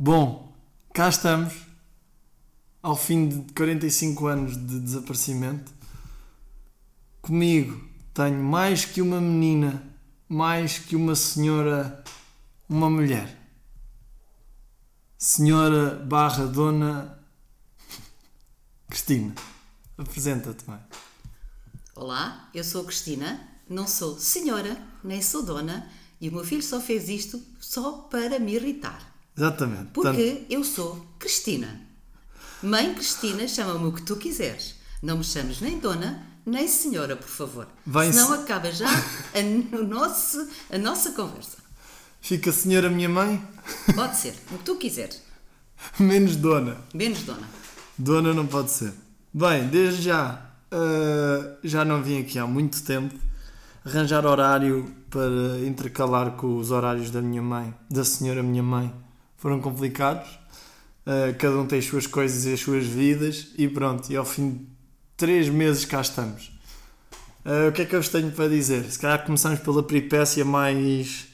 Bom, cá estamos, ao fim de 45 anos de desaparecimento. Comigo tenho mais que uma menina, mais que uma senhora, uma mulher. Senhora barra dona Cristina. Apresenta-te, mãe. Olá, eu sou Cristina, não sou senhora, nem sou dona, e o meu filho só fez isto só para me irritar. Exatamente. Porque eu sou Cristina. Mãe Cristina, chama-me o que tu quiseres. Não me chames nem dona, nem senhora, por favor. Vai-se- Senão acaba já a, o nosso, a nossa conversa. Fica senhora minha mãe, Pode ser, o que tu quiseres. menos dona. Menos dona. Dona não pode ser. Bem, desde já, ah, já não vim aqui há muito tempo. Arranjar horário para intercalar com os horários da minha mãe, da senhora minha mãe, foram complicados. Ah, cada um tem as suas coisas e as suas vidas, e pronto, e ao fim de três meses cá estamos. Ah, o que é que eu vos tenho para dizer? Se calhar começamos pela peripécia mais,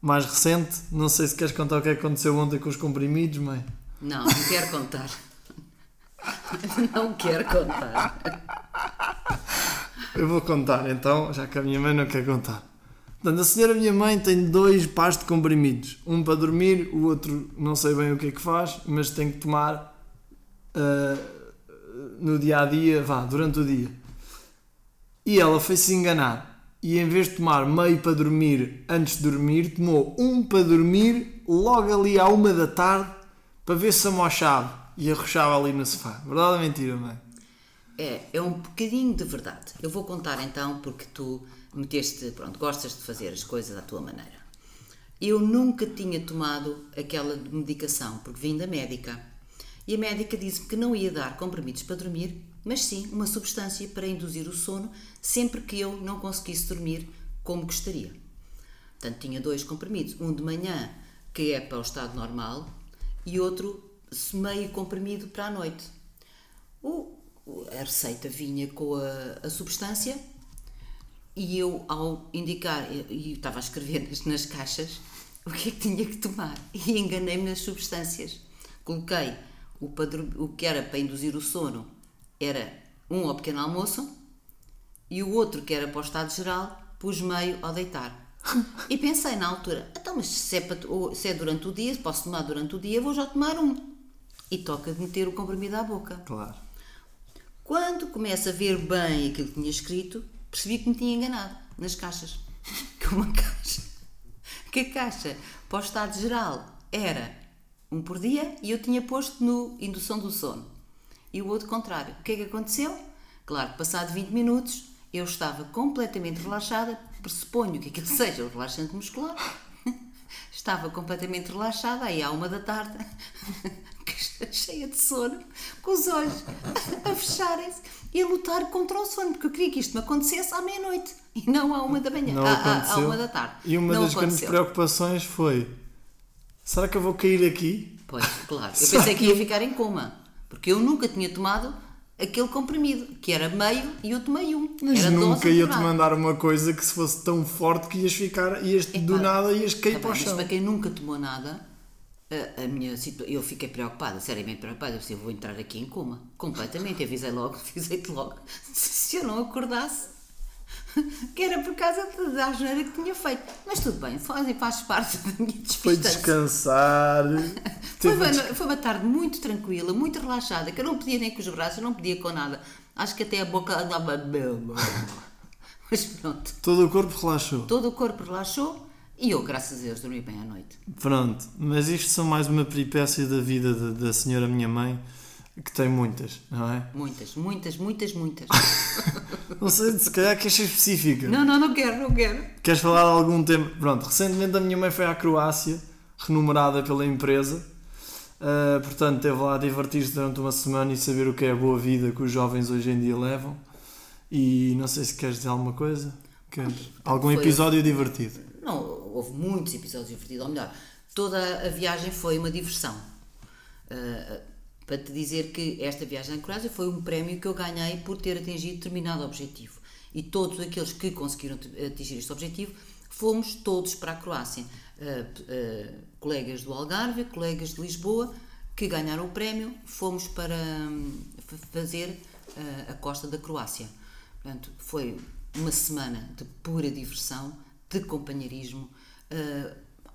mais recente. Não sei se queres contar o que que aconteceu ontem com os comprimidos, mãe. Não, não quero contar. Não quero contar. Eu vou contar então, já que a minha mãe não quer contar. Portanto, a senhora minha mãe tem dois pares de comprimidos. Um para dormir, o outro não sei bem o que é que faz, mas tem que tomar ah, no dia a dia, vá, durante o dia. E ela foi-se enganar. E em vez de tomar meio para dormir antes de dormir, tomou um para dormir logo ali à uma da tarde para ver se amochava e arrochava ali no sofá. Verdade ou mentira, mãe? É, é um bocadinho de verdade. Eu vou contar então porque tu meteste, pronto, gostas de fazer as coisas à tua maneira. Eu nunca tinha tomado aquela medicação porque vim da médica. E a médica disse-me que não ia dar comprimidos para dormir, mas sim uma substância para induzir o sono sempre que eu não conseguisse dormir como gostaria. Portanto, tinha dois comprimidos, um de manhã, que é para o estado normal, e outro meio comprimido para a noite. O- a receita vinha com a, a substância e eu, ao indicar, e estava a escrever nas, nas caixas o que é que tinha que tomar e enganei-me nas substâncias. Coloquei o, dur- o que era para induzir o sono, era um ao pequeno almoço e o outro, que era para o estado geral, pus meio ao deitar. E pensei na altura, então, mas se é, para- se é durante o dia, se posso tomar durante o dia, vou já tomar um. E toca de meter o comprimido à boca. Claro. Quando começo a ver bem aquilo que tinha escrito, percebi que me tinha enganado nas caixas. Que uma caixa. Que a caixa para o estado geral era um por dia e eu tinha posto no indução do sono. E o outro contrário. O que é que aconteceu? Claro, passado 20 minutos, eu estava completamente relaxada, pressuponho que aquilo seja o relaxante muscular. Estava completamente relaxada, aí à uma da tarde, cheia de sono, com os olhos a fecharem-se e a lutar contra o sono, porque eu queria que isto me acontecesse à meia-noite e não à uma da manhã, Não à, à- uma da tarde. E uma não das grandes aconteceu. preocupações foi: será que eu vou cair aqui? Pois, claro. Eu pensei que ia ficar em coma, porque eu nunca tinha tomado aquele comprimido, que era meio e eu tomei um. Mas era nunca ia-te mandar uma coisa que se fosse tão forte que ias ficar, ias do Epá, nada ias cair Tá para o bem, mas chão. para quem nunca tomou nada, a, a minha eu fiquei preocupada, seriamente preocupada. Eu disse, eu vou entrar aqui em coma, completamente. Avisei logo, avisei-te logo. Se eu não acordasse, que era por causa da- asneira que tinha feito. Mas tudo bem, faz, faz parte da minha Foi despistância. descansar. Foi uma, foi uma tarde muito tranquila, muito relaxada, que eu não podia nem com os braços, eu não podia com nada. Acho que até a boca andava. Mas pronto, Todo o corpo relaxou. todo o corpo relaxou e eu, graças a Deus, dormi bem à noite. Pronto, mas isto são mais uma peripécia da vida da, da senhora minha mãe, que tem muitas, não é? Muitas, muitas, muitas, muitas. Não sei, se calhar queres ser específica. não, não, não quero, não quero. Queres falar de algum tema? Pronto, recentemente a minha mãe foi à Croácia, renumerada pela empresa. Uh, portanto, teve lá a divertir-se durante uma semana e saber o que é a boa vida que os jovens hoje em dia levam. E não sei se queres dizer alguma coisa. Queres? Algum episódio divertido. Não, houve muitos episódios divertidos, ou melhor, toda a viagem foi uma diversão. Ah, para te dizer que esta viagem à Croácia foi um prémio que eu ganhei por ter atingido determinado objetivo. E todos aqueles que conseguiram atingir este objetivo fomos todos para a Croácia. Uh, uh, colegas do Algarve, colegas de Lisboa, que ganharam o prémio, fomos para um, fazer uh, a costa da Croácia. Portanto, foi uma semana de pura diversão, de companheirismo,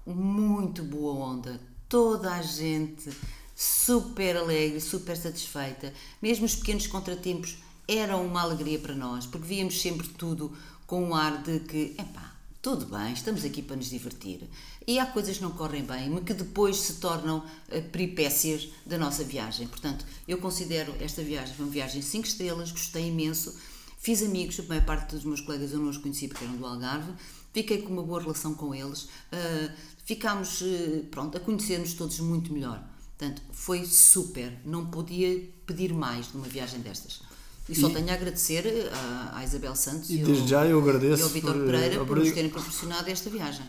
muito boa onda, toda a gente super alegre, super satisfeita. Mesmo os pequenos contratempos eram uma alegria para nós, porque víamos sempre tudo com um ar de que, epá, tudo bem, estamos aqui para nos divertir. E há coisas que não correm bem, mas que depois se tornam uh, peripécias da nossa viagem. Portanto, eu considero esta viagem uma viagem 5 estrelas, gostei imenso. Fiz amigos, a maior parte dos meus colegas eu não os conheci porque eram do Algarve. Fiquei com uma boa relação com eles. Uh, ficámos, uh, pronto, a conhecer-nos todos muito melhor. Portanto, foi super. Não podia pedir mais numa viagem destas. E só tenho a agradecer à, à Isabel Santos e, desde ao, já eu agradeço e ao Vitor Pereira por, por nos terem proporcionado esta viagem.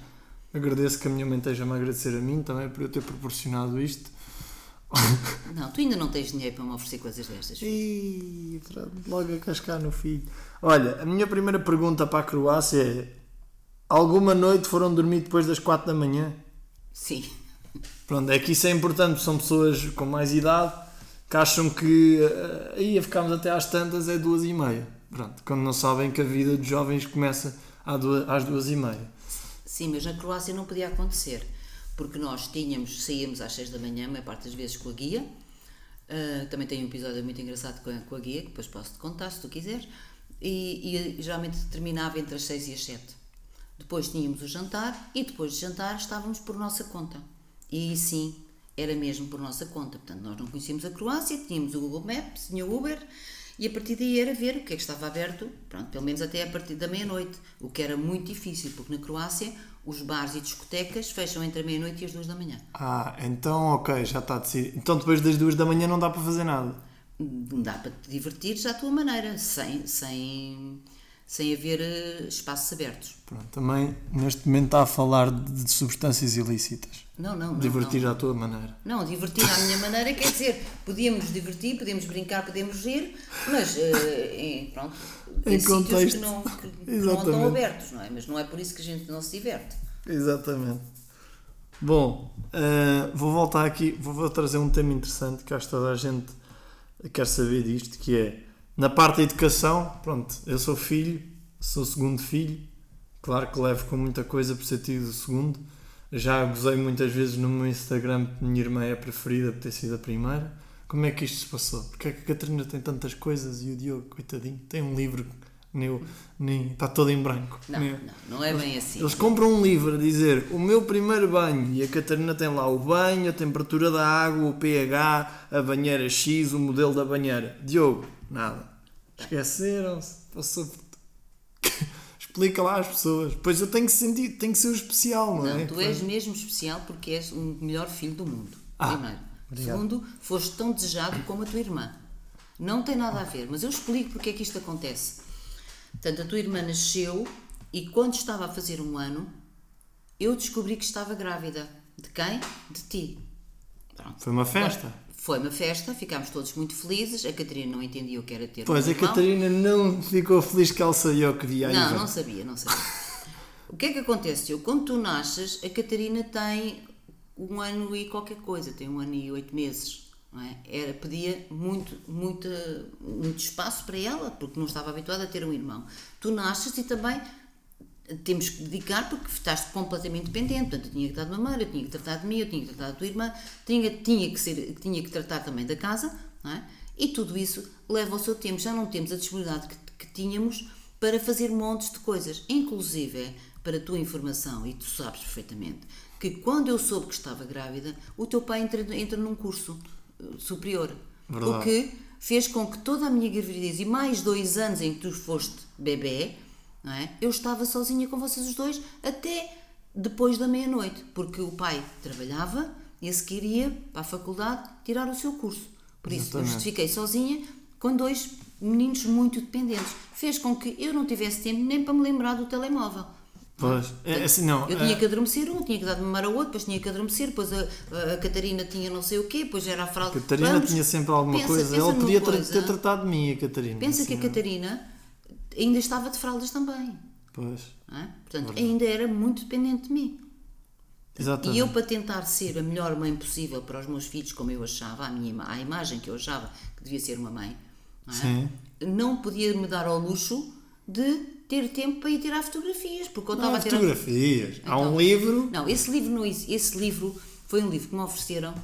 Agradeço que a minha mãe esteja-me a agradecer a mim também por eu ter proporcionado isto. Não, tu ainda não tens dinheiro para me oferecer coisas destas. Ih, logo a cascar no filho. Olha, a minha primeira pergunta para a Croácia é: Alguma noite foram dormir depois das 4 da manhã? Sim. Pronto, é que isso é importante, são pessoas com mais idade que acham que uh, ia ficarmos até às tantas é duas e meia. Pronto, quando não sabem que a vida dos jovens começa às duas e meia. Sim, mas na Croácia não podia acontecer, porque nós tínhamos, saíamos às 6 da manhã, a maior parte das vezes com a guia. Uh, também tem um episódio muito engraçado com a, com a guia, que depois posso te contar se tu quiseres. E, e, geralmente terminava entre as 6 e as 7. Depois tínhamos o jantar e depois de jantar estávamos por nossa conta. E sim, era mesmo por nossa conta. Portanto, nós não conhecíamos a Croácia, tínhamos o Google Maps, tinha o Uber e a partir daí era ver o que é que estava aberto, pronto, pelo menos até a partir da meia-noite, o que era muito difícil, porque na Croácia os bares e discotecas fecham entre a meia-noite e as duas da manhã. Ah, então ok, já está decidido. Então depois das duas da manhã não dá para fazer nada? Dá para te divertir à tua maneira, sem, sem sem haver uh, espaços abertos. Pronto, também neste momento está a falar de, de substâncias ilícitas. Não, não, não. Divertir não. à tua maneira. Não, divertir à minha maneira quer dizer, podíamos divertir, podíamos brincar, podemos rir, mas uh, em, pronto, em sítios que não, que, que não estão abertos, não é? Mas não é por isso que a gente não se diverte. Exatamente. Bom, uh, vou voltar aqui, vou, vou trazer um tema interessante que acho que toda a gente quer saber disto, que é na parte da educação, pronto, eu sou filho, sou segundo filho, claro que levo com muita coisa por ser tido o segundo. Já gozei muitas vezes no meu Instagram que minha irmã é a preferida por ter sido a primeira. Como é que isto se passou? Porque é que a Catarina tem tantas coisas e o Diogo, coitadinho, tem um livro nem, nem, está todo em branco. Não, nem, não, não é bem assim. Eles compram um livro a dizer o meu primeiro banho e a Catarina tem lá o banho, a temperatura da água, o pH, a banheira X, o modelo da banheira. Diogo, Nada. Esqueceram-se. Passou. Explica lá às pessoas. Pois eu tenho que sentir, tenho que ser o especial, não, não é? Tu és mesmo especial porque és o melhor filho do mundo. Ah, primeiro. Obrigado. Segundo, foste tão desejado como a tua irmã. Não tem nada a ver, mas eu explico porque é que isto acontece. Portanto, a tua irmã nasceu e quando estava a fazer um ano, eu descobri que estava grávida. De quem? De ti. Pronto. Foi uma festa. Foi uma festa, ficámos todos muito felizes. A Catarina não entendia o que era ter Pois, um a Catarina não ficou feliz que ela saiu que via Não, não sabia, não sabia. o que é que acontece? Eu, quando tu nasces, a Catarina tem um ano e qualquer coisa, tem um ano e oito meses. Não é? Era, pedia muito, muito, muito espaço para ela, porque não estava habituada a ter um irmão. Tu nasces e também temos que dedicar porque estás completamente dependente. Portanto, eu tinha que dar de mamar, eu tinha que tratar de mim, eu tinha que tratar da tua irmã, tinha, tinha, que, ser, tinha que tratar também da casa, não é? E tudo isso leva ao seu tempo. Já não temos a disponibilidade que, que tínhamos para fazer montes de coisas, inclusive para a tua informação, e tu sabes perfeitamente, que quando eu soube que estava grávida, o teu pai entra, entra num curso eh, superior. Verdade. O que fez com que toda a minha gravidez e mais dois anos em que tu foste bebê, não é? Eu estava sozinha com vocês os dois até depois da meia-noite, porque o pai trabalhava e a seguir ia para a faculdade tirar o seu curso. Por isso, Exatamente. eu fiquei sozinha com dois meninos muito dependentes. Fez com que eu não tivesse tempo nem para me lembrar do telemóvel. Pois, é, assim, não. Eu tinha é... que adormecer um, tinha que dar de mamar ao outro, depois tinha que adormecer, depois a, a, a Catarina tinha não sei o quê, depois era a fralda. A Catarina Vamos, tinha sempre alguma pensa, coisa. Ela podia coisa. ter tratado de mim, a Catarina. Pensa assim, que a Catarina ainda estava de fraldas também. Pois. é? Portanto, ainda era muito dependente de mim. Exatamente. E eu, para tentar ser a melhor mãe possível para os meus filhos, como eu achava, a, minha, a imagem que eu achava que devia ser uma mãe, não, é? Não podia me dar ao luxo de ter tempo para ir tirar fotografias, porque eu Não estava há a tirar. fotografias. Há Então, um livro. Não, esse livro, não, esse livro foi um livro que me ofereceram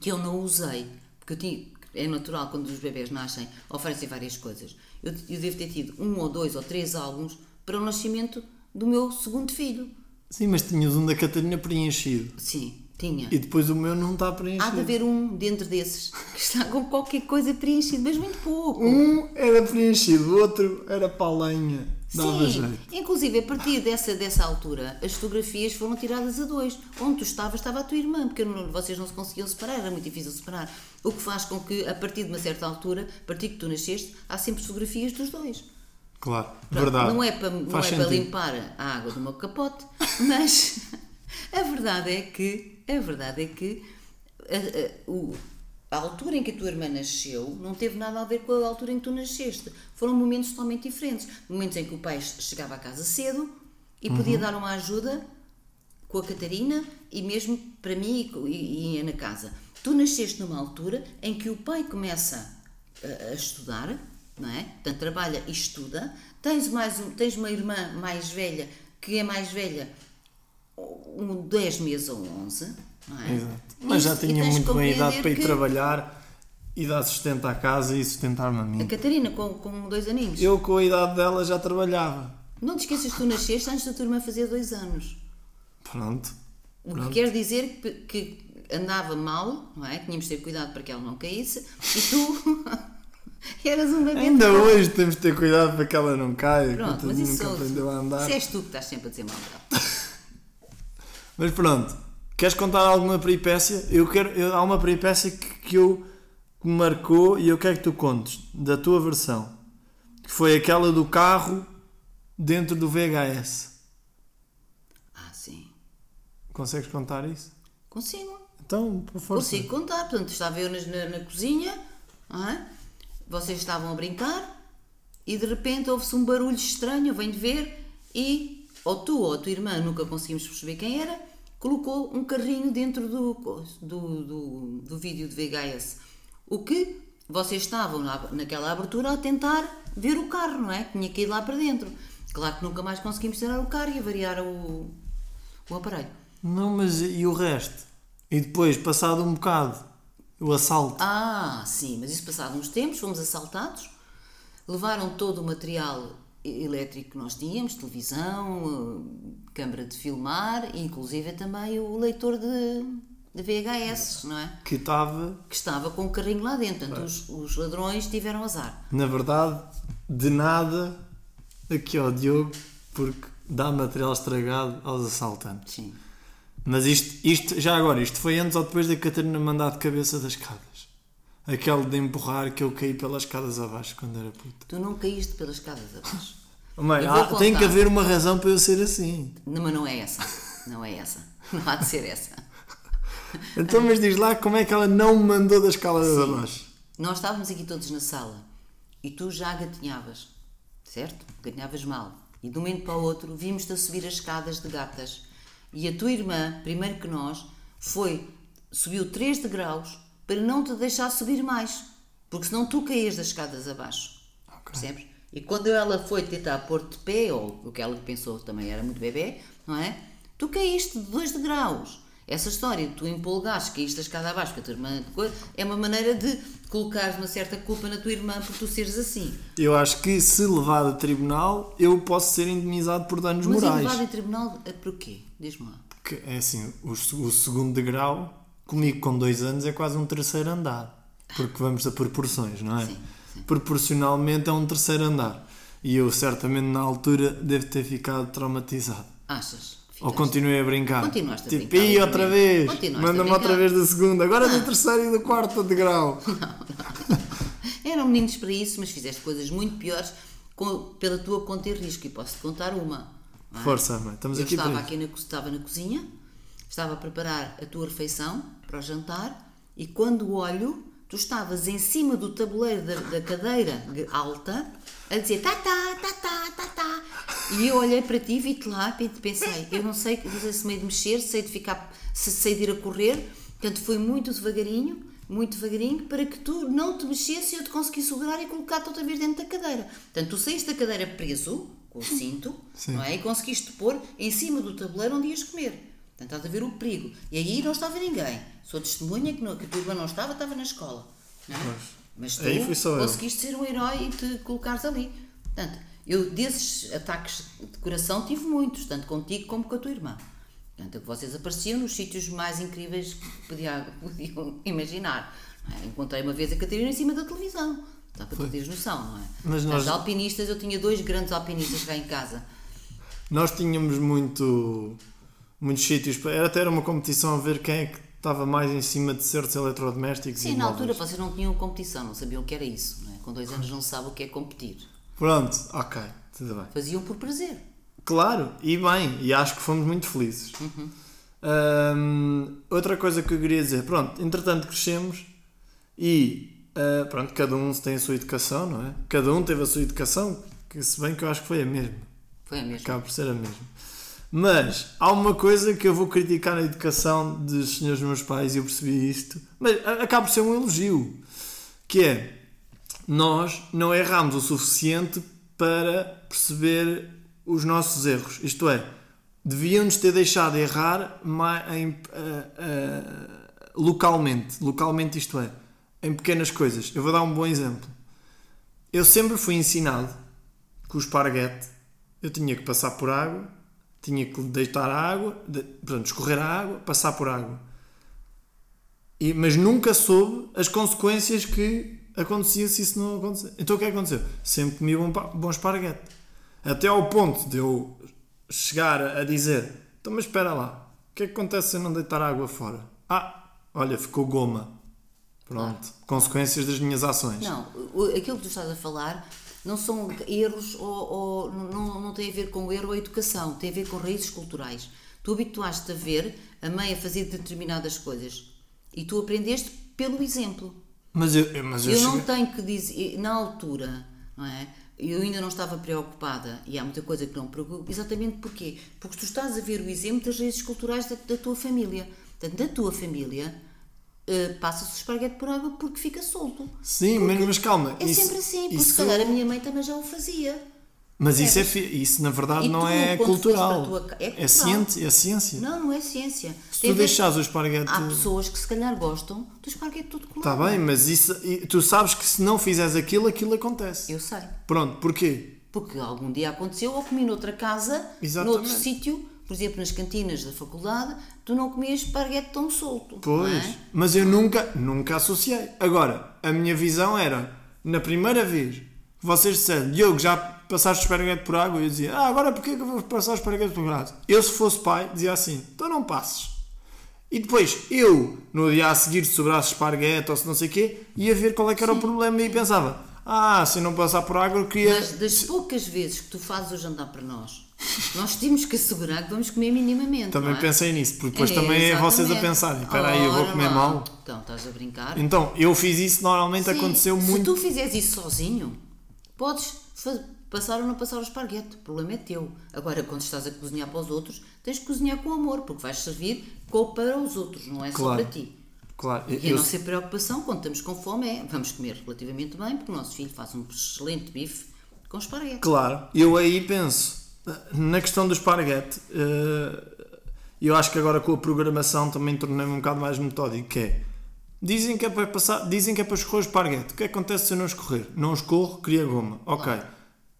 que eu não usei. Porque eu tinha, é natural quando os bebés nascem, oferecem várias coisas. Eu, eu devo ter tido um ou dois ou três álbuns para o nascimento do meu segundo filho. Sim, mas tinhas um da Catarina preenchido. Sim, tinha. E depois o meu não está Há preenchido. de haver um dentro desses que está com qualquer coisa preenchido, mas muito pouco. Um era preenchido, o outro era para a lenha. Dava Sim, jeito. inclusive a partir dessa, dessa altura as fotografias foram tiradas a dois. Onde tu estavas estava a tua irmã, porque não- vocês não se conseguiam separar, era muito difícil separar. O que faz com que a partir de uma certa altura, a partir que tu nasceste, há sempre fotografias dos dois. Claro, Pronto, verdade. Não é para, não é para limpar a água do meu capote, mas a verdade é que a verdade é que a, a- o- a altura em que a tua irmã nasceu não teve nada a ver com a altura em que tu nasceste. Foram momentos totalmente diferentes. Momentos em que o pai chegava a casa cedo e Uhum. podia dar uma ajuda com a Catarina e mesmo para mim e e, ia na casa. Tu nasceste numa altura em que o pai começa a, a estudar, não é? Portanto, trabalha e estuda. Tens, mais um, tens uma irmã mais velha, que é mais velha, um 10 meses ou 11, não é? Exato. Mas já Isso- e tinha muito bem idade para ir que trabalhar e dar sustento à casa e sustentar-me a A mim. Catarina, com, com dois aninhos. Eu, com a idade dela, já trabalhava. Não te esqueças que tu nasceste antes da tua irmã fazer dois anos. Pronto. O que quer dizer que, andava mal, não é? Tínhamos de ter cuidado para que ela não caísse e tu eras um bebê. Ainda hoje temos de ter cuidado para que ela não caia. Pronto, mas isso nunca sou- aprendeu a andar. isso és tu que estás sempre a dizer mal dela. Mas pronto, queres contar alguma peripécia? Eu quero, eu- há uma peripécia que, que eu que me marcou e eu quero que tu contes da tua versão. Que foi aquela do carro dentro do VHS. Consegues contar isso? Consigo. Então, por força. Consigo contar. Portanto, estava eu nas- na, na cozinha, é? vocês estavam a brincar e de repente houve-se um barulho estranho, venho de ver e ou tu ou a tua irmã, nunca conseguimos perceber quem era, colocou um carrinho dentro do, do, do, do vídeo de VHS. O que vocês estavam na- naquela abertura a tentar ver o carro, não é? Tinha que ir lá para dentro. Claro que nunca mais conseguimos tirar o carro e avariar o, o aparelho. Não, mas e o resto? E depois, passado um bocado, o assalto. Ah, sim, mas isso passado uns tempos, fomos assaltados, levaram todo o material elétrico que nós tínhamos, televisão, eh, câmara de filmar, inclusive também o leitor de, de VHS, não é? Que estava, Que estava com o carrinho lá dentro, portanto os, os ladrões tiveram azar. na verdade, de nada aqui ao Diogo, porque dá material estragado aos assaltantes. Sim. Mas isto, isto, já agora, isto foi antes ou depois da Catarina mandar de cabeça das escadas? Aquele de empurrar que eu caí pelas escadas abaixo quando era puto. Tu não caíste pelas escadas abaixo. Mãe, há- tem que haver uma razão para eu ser assim. Não, mas não é essa. Não é essa. Não há de ser essa. Então, mas diz lá como é que ela não me mandou das escadas abaixo. Nós estávamos aqui todos na sala e tu já gatinhavas, certo? Gatinhavas mal. E de um momento para o outro vimos-te a subir as escadas de gatas. E a tua irmã, primeiro que nós, foi, subiu 3 degraus para não te deixar subir mais. Porque senão tu caías das escadas abaixo. Percebes? E quando ela foi tentar pôr-te de pé, ou o que ela pensou também era muito bebê, não é? Tu caíste de 2 degraus. Essa história de tu empolgaste, caíste a escada abaixo, porque a tua irmã é uma maneira de colocares uma certa culpa na tua irmã por tu seres assim. Eu acho que se levado a tribunal, eu posso ser indenizado por danos Mas morais. levado em tribunal é por quê? Diz-me lá. Porque é assim, o, o segundo degrau, comigo com dois anos, é quase um terceiro andar. Porque vamos a proporções, não é? Sim, sim. Proporcionalmente é um terceiro andar. E eu certamente na altura devo ter ficado traumatizado. Achas? Ou continuei a brincar. Continuaste a tipo, brincar, "Ih, outra vez. Manda-me outra vez do segundo. Agora do terceiro e do quarto degrau. Eram meninos para isso, mas fizeste coisas muito piores com- pela tua conta e risco. E posso-te contar uma. não é? Força, mãe. Estamos Eu aqui estava aqui na, estava na cozinha, estava a preparar a tua refeição para o jantar e quando olho, tu estavas em cima do tabuleiro da, da cadeira de- alta a dizer tá tá, tá tá, tá tá. E eu olhei para ti, vi-te lá e pensei, eu não sei, não sei se meio de mexer, sei de ficar, se sei de ir a correr, portanto foi muito devagarinho, muito devagarinho, para que tu não te mexesse e eu te conseguisse segurar e colocar-te outra vez dentro da cadeira. Portanto, tu saíste da cadeira preso, com o cinto, não é? E conseguiste pôr em cima do tabuleiro onde ias comer. Portanto, estás a ver o perigo. E aí não estava ninguém. Sou testemunha que, não, que a tua irmã não estava, estava na escola. Não é? Mas tu só eu. conseguiste ser um herói e te colocares ali. Portanto, eu desses ataques de coração tive muitos, tanto contigo como com a tua irmã. Portanto, vocês apareciam nos sítios mais incríveis que podia, podiam imaginar. é? Encontrei uma vez a Catarina em cima da televisão. Só para tu teres noção, não é? Mas nós- alpinistas, eu tinha dois grandes alpinistas cá em casa. Nós tínhamos muito, muitos sítios. Era até era uma competição a ver quem é que estava mais em cima de certos eletrodomésticos. Sim, na altura vocês não tinham competição, não sabiam o que era isso. Não é? Com dois anos não se sabe o que é competir. Pronto, ok, tudo bem. Faziam por prazer. Claro, e bem, e acho que fomos muito felizes. Uhum. Hum, outra coisa que eu queria dizer, pronto, entretanto crescemos e ah, pronto, cada um tem a sua educação, não é? Cada um teve a sua educação, que se bem que eu acho que foi a mesma, Foi a mesma. acaba por ser a mesma. Mas há uma coisa que eu vou criticar na educação dos senhores meus pais e eu percebi isto, mas a- acaba por ser um elogio, que é nós não erramos o suficiente para perceber os nossos erros. Isto é, devíamos ter deixado errar ma- em, ah, ah, localmente. Localmente, isto é, em pequenas coisas. Eu vou dar um bom exemplo. Eu sempre fui ensinado que o esparguete eu tinha que passar por água, tinha que deitar a água, de, portanto, escorrer a água, passar por água. E- mas nunca soube as consequências que acontecia se isso não acontecer. Então o que é que aconteceu? Sempre comi bom, bom esparguete. Até ao ponto de eu chegar a dizer: então, mas espera lá, o que é que acontece se eu não deitar água fora? Ah, olha, ficou goma. Pronto, consequências das minhas ações. Não, o- aquilo que tu estás a falar não são erros ou, ou não, não tem a ver com erro ou educação, tem a ver com raízes culturais. Tu habituaste a ver a mãe a fazer determinadas coisas e tu aprendeste pelo exemplo. Mas eu, mas eu, Eu não cheguei- tenho que dizer, na altura, não é? Eu ainda não estava preocupada e há muita coisa que não preocupa, exatamente porquê? Porque tu estás a ver o exemplo das raízes culturais da, da tua família. Portanto, da tua família, eh, passa-se o esparguete por água porque fica solto. Sim, mas, mas calma. É isso- sempre assim, porque se calhar a minha mãe também já o fazia. Mas isso, é, isso na verdade não é quando foste cultural. tua é É, cultural. ciência, é ciência. Não, não é ciência. Se Tem tu deixares o esparguete. Há pessoas que se calhar gostam do esparguete todo colado. Está bem, mas isso, tu sabes que se não fizeres aquilo, aquilo acontece. Eu sei. Pronto, porquê? Porque algum dia aconteceu, ou comi noutra casa, Exatamente. noutro sítio, por exemplo, nas cantinas da faculdade, tu não comias esparguete tão solto. Pois, é? mas eu nunca, nunca associei. Agora, a minha visão era, na primeira vez vocês disseram, Diogo, já passaste o esparguete por água? Eu dizia, ah, agora porquê que eu vou passar o esparguete por água? Eu, se fosse pai, dizia assim, então não passes. E depois, eu, no dia a seguir, se sobrasse esparguete ou se não sei o quê, ia ver qual é que era o problema e pensava, ah, se não passar por água, eu queria... Mas das poucas vezes que tu fazes o jantar para nós, nós temos que assegurar que vamos comer minimamente. Também é? pensei nisso, porque depois também é vocês a exatamente. pensarem, espera aí, eu vou comer mal. Então, estás a brincar? Então, eu fiz isso, normalmente Sim, aconteceu se muito... tu fizeres isso sozinho, podes passar ou não passar o esparguete. O problema é teu. Agora, quando estás a cozinhar para os outros, tens que cozinhar com amor, porque vais servir para os outros, não é só Claro. para ti. Claro, E a eu, nossa preocupação, quando estamos com fome, é vamos comer relativamente bem, porque o nosso filho faz um excelente bife com esparguete. Claro, eu aí penso, na questão do esparguete, eh, eu acho que agora com a programação também tornei-me um bocado mais metódico, que é, dizem que é para passar, dizem que é para escorrer o esparguete, o que acontece se eu não escorrer? Não escorro, cria goma, ok.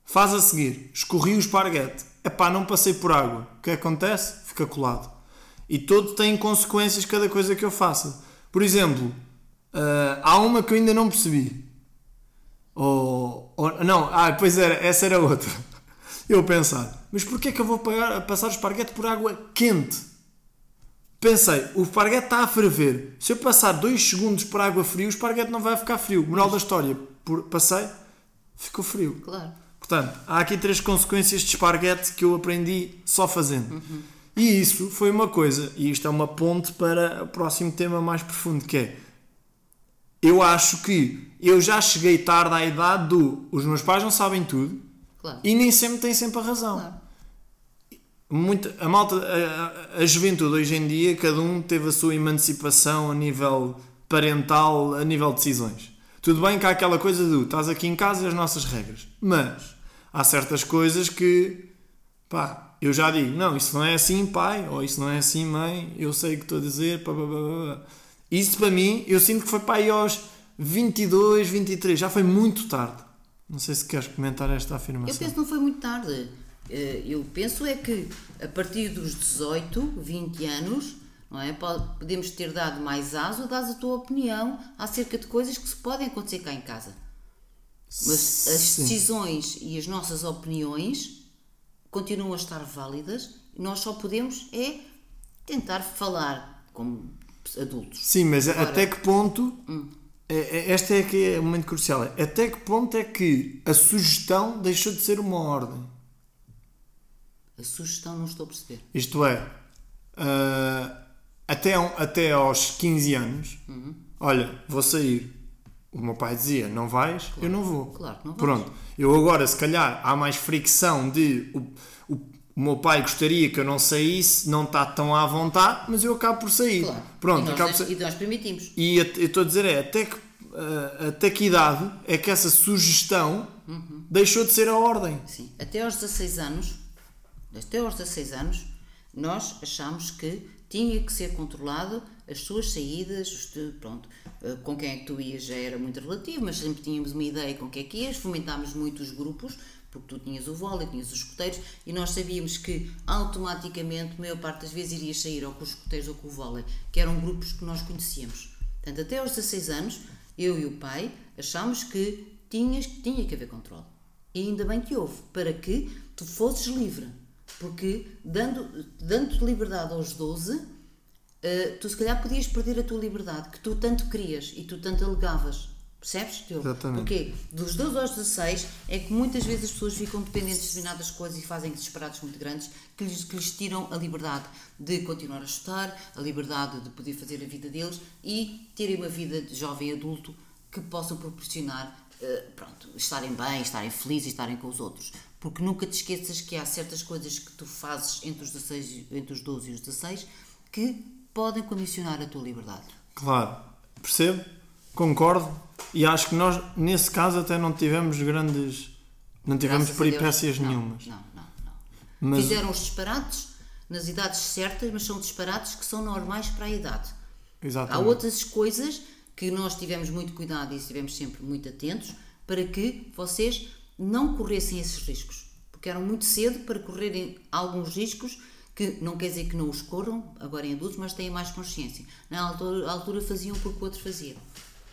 Faz a seguir, escorri o esparguete, epá, não passei por água, o que acontece? Fica colado. E todo tem consequências cada coisa que eu faça. Por exemplo, eh, há uma que eu ainda não percebi, ou, ou- não, ah, pois era, essa era outra. Eu pensar, mas porquê é que eu vou pagar, passar o esparguete por água quente? Pensei, o esparguete está a ferver. Se eu passar 2 segundos por água fria, o esparguete não vai ficar frio. Moral da história, por, passei, ficou frio. Claro. Portanto, há aqui três consequências de esparguete que eu aprendi só fazendo. E isso foi uma coisa, e isto é uma ponte para o próximo tema mais profundo, que é eu acho que eu já cheguei tarde à idade do os meus pais não sabem tudo Claro. e nem sempre têm sempre a razão. Claro. Muito, a malta, a, a, juventude hoje em dia, cada um teve a sua emancipação a nível parental, a nível de decisões. Tudo bem que há aquela coisa do estás aqui em casa e as nossas regras, mas há certas coisas que pá, eu já digo, não, isso não é assim pai, ou isso não é assim mãe, eu sei o que estou a dizer, pá, pá, pá, pá. Isso para mim, eu sinto que foi para aí aos 22, 23, já foi muito tarde. Não sei se queres comentar esta afirmação. Eu penso que não foi muito tarde. Eh, Eu penso é que a partir dos 18, 20 anos, não é? Po- podemos ter dado mais aso ou dás a tua opinião acerca de coisas que se podem acontecer cá em casa. Mas as Sim. decisões e as nossas opiniões continuam a estar válidas e nós só podemos é tentar falar como adultos. Sim, mas Agora- até que ponto. Hum. é- é- Este é que é o momento crucial. é Até que ponto é que a sugestão deixou de ser uma ordem? A sugestão não estou a perceber. Isto é, ah, até, um- até aos 15 anos, Uhum. olha, vou sair. O meu pai dizia, não vais, eu não vou. Claro que não vais. Pronto, eu agora, se calhar, há mais fricção de o, o, o meu pai gostaria que eu não saísse, não está tão à vontade, mas eu acabo por sair. Claro. Pronto, e, acabo nós, por sair. e nós permitimos. E eu estou a dizer é, até que, ah, até que idade é que essa sugestão Uhum. deixou de ser a ordem? Sim, até aos 16 anos, até aos 16 anos, nós achámos que tinha que ser controlado as suas saídas, pronto, eh, com quem é que tu ias já era muito relativo, mas sempre tínhamos uma ideia com quem é que ias, fomentámos muito os grupos, porque tu tinhas o vôlei, tinhas os escoteiros, e nós sabíamos que automaticamente, a maior parte das vezes, irias sair ou com os escoteiros ou com o vôlei, que eram grupos que nós conhecíamos. Portanto, até aos 16 anos, eu e o pai achámos que tinhas, tinha que haver controle. E ainda bem que houve, para que tu fosses livre. Porque dando, dando-te liberdade aos 12, eh, tu se calhar podias perder a tua liberdade, que tu tanto querias e tu tanto alegavas. Percebes? Exatamente. Porque dos 12 aos 16 é que muitas vezes as pessoas ficam dependentes de determinadas coisas e fazem disparados muito grandes que lhes, que lhes tiram a liberdade de continuar a estudar, a liberdade de poder fazer a vida deles e terem uma vida de jovem adulto que possam proporcionar, eh, pronto, estarem bem, estarem felizes e estarem com os outros. Porque nunca te esqueças que há certas coisas que tu fazes entre os, 16, e- entre os 12 e os 16 que podem condicionar a tua liberdade. Claro, percebo, concordo e acho que nós nesse caso até não tivemos grandes não tivemos Graças peripécias não, nenhumas. Não, não, não. Mas Fizeram os disparates nas idades certas, mas são disparates que são normais para a idade. Há exatamente. outras coisas que nós tivemos muito cuidado e estivemos sempre muito atentos para que vocês não corressem esses riscos. Porque eram muito cedo para correrem alguns riscos que não quer dizer que não os corram, agora em adultos, mas têm mais consciência. Na altura, altura faziam porque o outro fazia.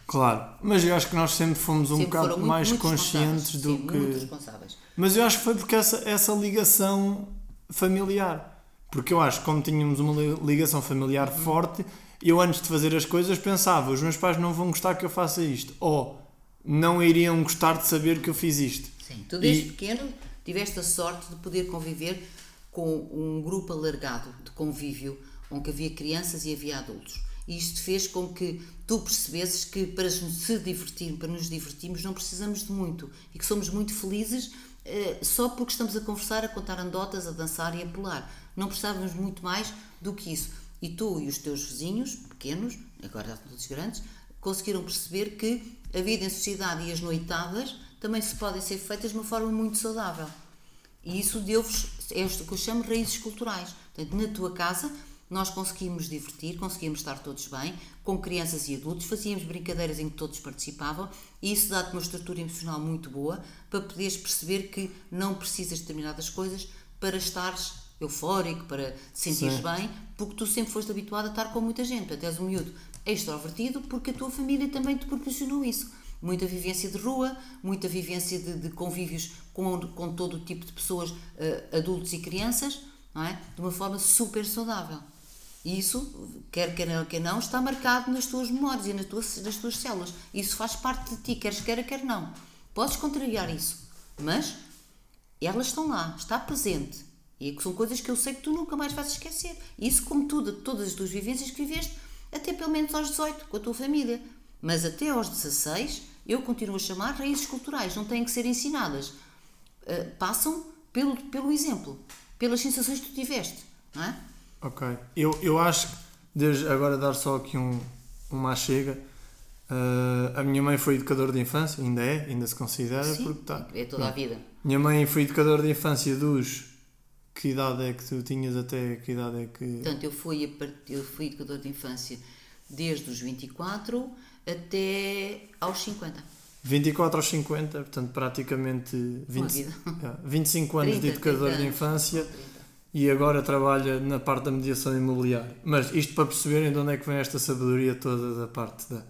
Claro, mas eu acho que nós sempre fomos um Sempre bocado muito, mais muito conscientes do Sim, que Muito responsáveis. Mas eu acho que foi porque essa, essa ligação familiar. Porque eu acho que como tínhamos uma li- ligação familiar Uhum. forte, eu antes de fazer as coisas pensava, os meus pais não vão gostar que eu faça isto. Ou não iriam gostar de saber que eu fiz isto. Sim, tu desde E- pequeno tiveste a sorte de poder conviver com um grupo alargado de convívio, onde havia crianças e havia adultos. E isto fez com que tu percebesses que para se divertir, para nos divertirmos, não precisamos de muito e que somos muito felizes eh, só porque estamos a conversar, a contar anedotas, a dançar e a pular. Não precisávamos muito mais do que isso. E tu e os teus vizinhos, pequenos, agora já todos grandes, conseguiram perceber que a vida em sociedade e as noitadas também se podem ser feitas de uma forma muito saudável. E isso deu-vos, é isto que eu chamo raízes culturais. Portanto, na tua casa, nós conseguimos divertir, conseguimos estar todos bem, com crianças e adultos, fazíamos brincadeiras em que todos participavam, e isso dá-te uma estrutura emocional muito boa para poderes perceber que não precisas de determinadas coisas para estares eufórico, para te sentires Sim. bem, porque tu sempre foste habituado a estar com muita gente. Portanto, és um miúdo extrovertido porque a tua família também te proporcionou isso. Muita vivência de rua, muita vivência de, de convívios com, com todo o tipo de pessoas, eh, adultos e crianças, não é? de uma forma super saudável. E isso, quer queira quer não, está marcado nas tuas memórias e nas tuas, nas tuas células. Isso faz parte de ti, queres queira, quer não. Podes contrariar isso, mas elas estão lá, está presente. E é são coisas que eu sei que tu nunca mais vais esquecer. Isso, como tudo, todas as tuas vivências que viveste, até pelo menos aos 18, com a tua família. Mas até aos 16, eu continuo a chamar raízes culturais, não têm que ser ensinadas. Uh, passam pelo, pelo exemplo. pelas sensações que tu tiveste, não é? Ok. Eu, eu acho que, desde agora dar só aqui um, uma chega, uh, a minha mãe foi educadora de infância, ainda é, ainda se considera, Sim, porque tá. é toda a vida. Minha mãe foi educadora de infância dos. Que idade é que tu tinhas até que idade é que. Portanto, eu fui, part... eu fui educador de infância desde os 24 até aos 50. 24 aos 50, portanto, praticamente 20, vida. yeah, 25 anos 30, de educador 30 de anos. infância e agora trabalha na parte da mediação imobiliária. Mas isto para perceberem de onde é que vem esta sabedoria toda da parte da-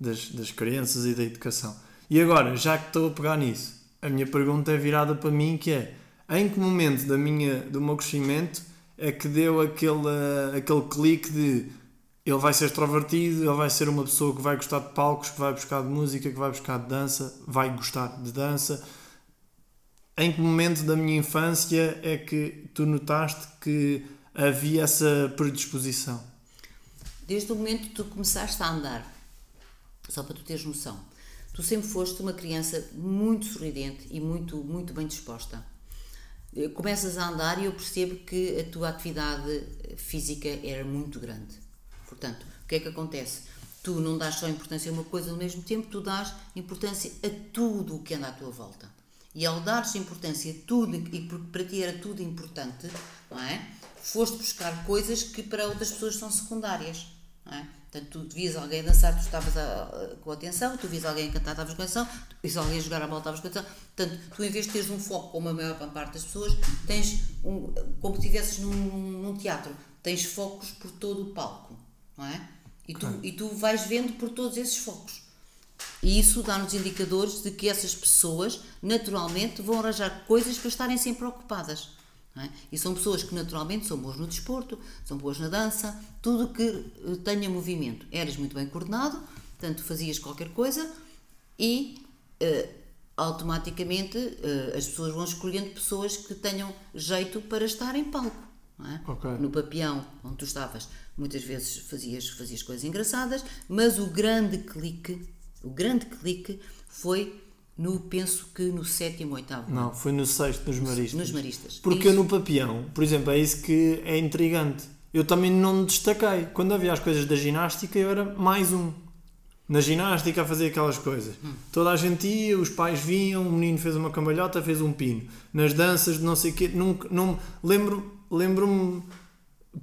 das, das crianças e da educação. E agora, já que estou a pegar nisso, a minha pergunta é virada para mim que é em que momento da minha, do meu crescimento é que deu aquele, aquele clique de ele vai ser extrovertido, ele vai ser uma pessoa que vai gostar de palcos, que vai buscar de música, que vai buscar de dança, vai gostar de dança. Em que momento da minha infância é que tu notaste que havia essa predisposição? Desde o momento que tu começaste a andar, só para tu teres noção, tu sempre foste uma criança muito sorridente e muito, muito bem disposta. Eh, Começas a andar e eu percebo que a tua atividade física era muito grande. Portanto, o que é que acontece? Tu não dás só importância a uma coisa ao mesmo tempo, tu dás importância a tudo o que anda à tua volta. E ao dares importância a tudo, e porque para ti era tudo importante, não é? Foste buscar coisas que para outras pessoas são secundárias, é? Portanto, tu vias alguém dançar, tu estavas a- a- com atenção, tu vias alguém cantar, estavas com atenção, tu vias alguém jogar a bola, estavas com atenção. Portanto, tu em vez de teres um foco, como a maior parte das pessoas, tens um, como se estivesses num, num teatro, tens focos por todo o palco, não é? E tu, e tu vais vendo por todos esses focos. E isso dá-nos indicadores de que essas pessoas, naturalmente, vão arranjar coisas para estarem sempre ocupadas. É? E são pessoas que, naturalmente, são boas no desporto, são boas na dança, tudo que eh, tenha movimento. Eras muito bem coordenado, portanto, fazias qualquer coisa e eh, automaticamente eh, as pessoas vão escolhendo pessoas que tenham jeito para estar em palco. é? Ok. No papião, onde tu estavas, muitas vezes fazias, fazias coisas engraçadas, mas o grande clique, o grande clique foi no, penso que no sétimo, oitavo Não, foi no sexto, nos maristas. nos maristas. Porque eu Isso. no papião, por exemplo, é isso que é intrigante. Eu também não me destaquei. Quando havia as coisas da ginástica, eu era mais um. Na ginástica a fazer aquelas coisas. Toda a gente ia, os pais vinham, o menino fez uma cambalhota, fez um pino. Nas danças de não sei o quê, nunca, não, lembro, lembro-me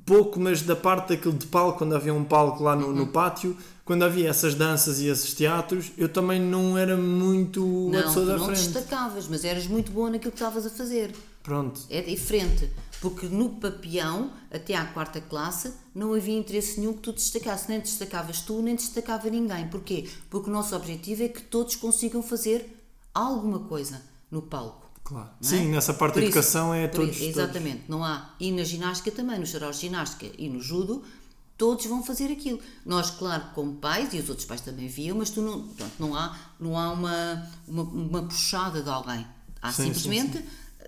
pouco, mas da parte daquele de palco, quando havia um palco lá no, no pátio, quando havia essas danças e esses teatros, eu também não era muito a Não, pessoa tu da não frente. destacavas, mas eras muito boa naquilo que estavas a fazer. Pronto. É diferente, porque no papião, até à quarta classe, não havia interesse nenhum que tu destacasses. Nem destacavas tu, nem destacava ninguém. Porquê? Porque o nosso objetivo é que todos consigam fazer alguma coisa no palco. Claro. não é? Sim, nessa parte Por da isso- educação é por todos. isso, Exatamente. Não há. E na ginástica também, saraus de ginástica e no judo, todos vão fazer aquilo. Nós, claro, como pais, e os outros pais também viam, mas tu não, portanto, não há, não há uma, uma, uma puxada de alguém. Há Sim, sim, simplesmente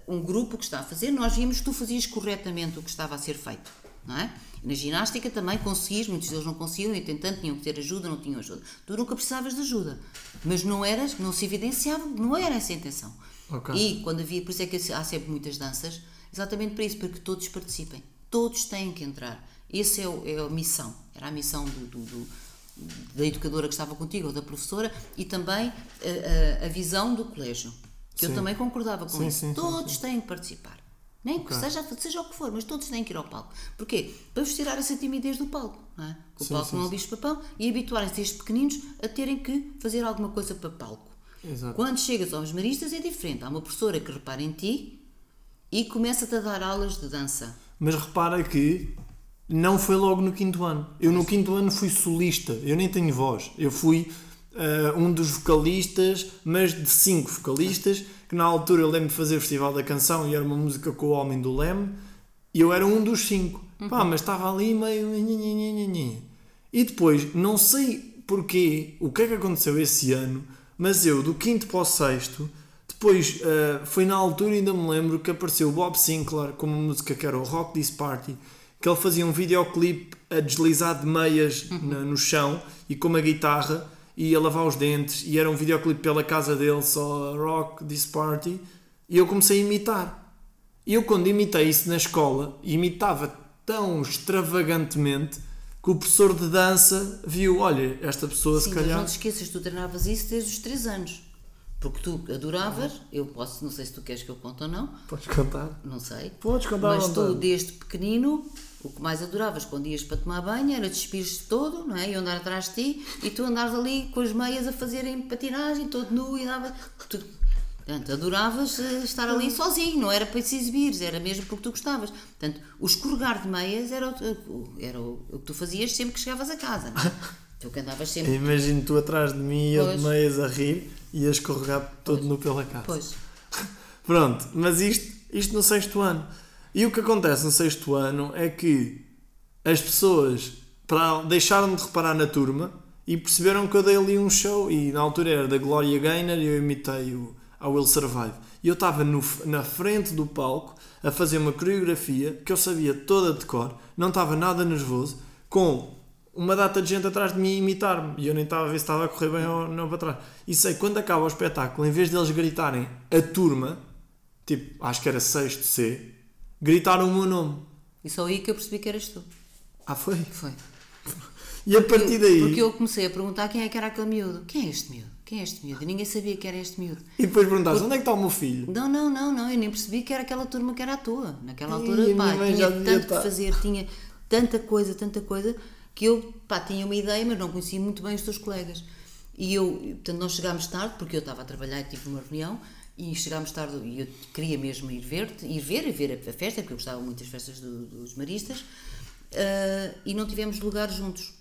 um grupo que está a fazer. Nós vimos que tu fazias corretamente o que estava a ser feito. Não é? Na ginástica também conseguias, muitos deles não conseguiam, e tentando tinham que ter ajuda, não tinham ajuda. Tu nunca precisavas de ajuda, mas não eras, não se evidenciava, não era essa a intenção. Ok. E quando havia, por isso é que há sempre muitas danças, exatamente para isso, para que todos participem. Todos têm que entrar. Essa é, o- é a missão. Era a missão do, do- do- da educadora que estava contigo, ou da professora, e também a, a- a visão do colégio. Que eu Sim. também concordava com Sim, isso. sim, todos têm que participar. Nem que seja, seja o que for, mas todos têm que ir ao palco. Porquê? Para vos tirar essa timidez do palco. Não é? Que o palco não é o sim. bicho papão e habituarem-se desde pequeninos a terem que fazer alguma coisa para palco. Exato. Quando chegas aos maristas é diferente. Há uma professora que repara em ti e começa-te a dar aulas de dança. Mas repara que não foi logo no quinto ano. Eu no quinto ano fui solista. Eu nem tenho voz. Eu fui ah, um dos vocalistas, mas de cinco vocalistas, que na altura eu lembro de fazer o Festival da Canção e era uma música com o Homem do Leme. E eu era um dos cinco. Pá, mas estava ali meio. E depois, não sei porquê, o que é que aconteceu esse ano, mas eu, do quinto para o sexto, depois ah, foi na altura, ainda me lembro, que apareceu o Bob Sinclair com uma música que era o Rock This Party, que ele fazia um videoclipe a deslizar de meias na- no chão e com uma guitarra e a lavar os dentes, e era um videoclipe pela casa dele, só Rock This Party, e eu comecei a imitar. E eu, quando imitei isso na escola, imitava tão extravagantemente que o professor de dança viu: olha, esta pessoa Sim, se mas calhar. não te esqueças, tu treinavas isso desde os 3 anos. Porque tu adoravas, eu posso, não sei se tu queres que eu conte ou não, Podes contar? não sei. Podes contar Mas tu, desde pequenino, o que mais adoravas quando ias para tomar banho era despires-te todo, não é? E andar atrás de ti e tu andares ali com as meias a fazerem patinagem, todo nu e dava. Tu, portanto, adoravas eh, estar ali sozinho, não era para te exibires, era mesmo porque tu gostavas. Portanto, o escorregar de meias era o, o- era o, o que tu fazias sempre que chegavas a casa, não é? Tu que andavas sempre. Imagino tu atrás de mim e eu de Pois. meias a rir e a escorregar todo nu pela casa. Pois. Pronto, mas isto, isto no sexto ano. E o que acontece no sexto ano é que as pessoas para, deixaram de reparar na turma e perceberam que eu dei ali um show e na altura era da Gloria Gaynor e eu imitei o a Will Survive. E eu estava na frente do palco a fazer uma coreografia que eu sabia toda de cor, não estava nada nervoso, com uma data de gente atrás de mim a imitar-me e eu nem estava a ver se estava a correr bem ou não para trás. E sei, quando acaba o espetáculo, em vez deles gritarem a turma, tipo, acho que era sexto C, gritaram o meu nome. E só aí que eu percebi que eras tu. Ah, foi? Foi. E a partir daí. Porque eu comecei a perguntar quem é que era aquele miúdo. Quem é este miúdo? Quem é este miúdo? E ninguém sabia que era este miúdo. E depois perguntaste: onde é que está o meu filho? Não, não, não, não. Eu nem percebi que era aquela turma que era a tua. Naquela altura, Ih, a pá, tinha tanto estar. que fazer, tinha tanta coisa, tanta coisa, que eu, pá, tinha uma ideia, mas não conhecia muito bem os teus colegas. E eu, portanto, nós chegámos tarde, porque eu estava a trabalhar e tive uma reunião, e chegámos tarde, e eu queria mesmo ir ver-te, ir ver, e ver a festa, porque eu gostava muito das festas do- dos maristas, ah, e não tivemos lugar juntos.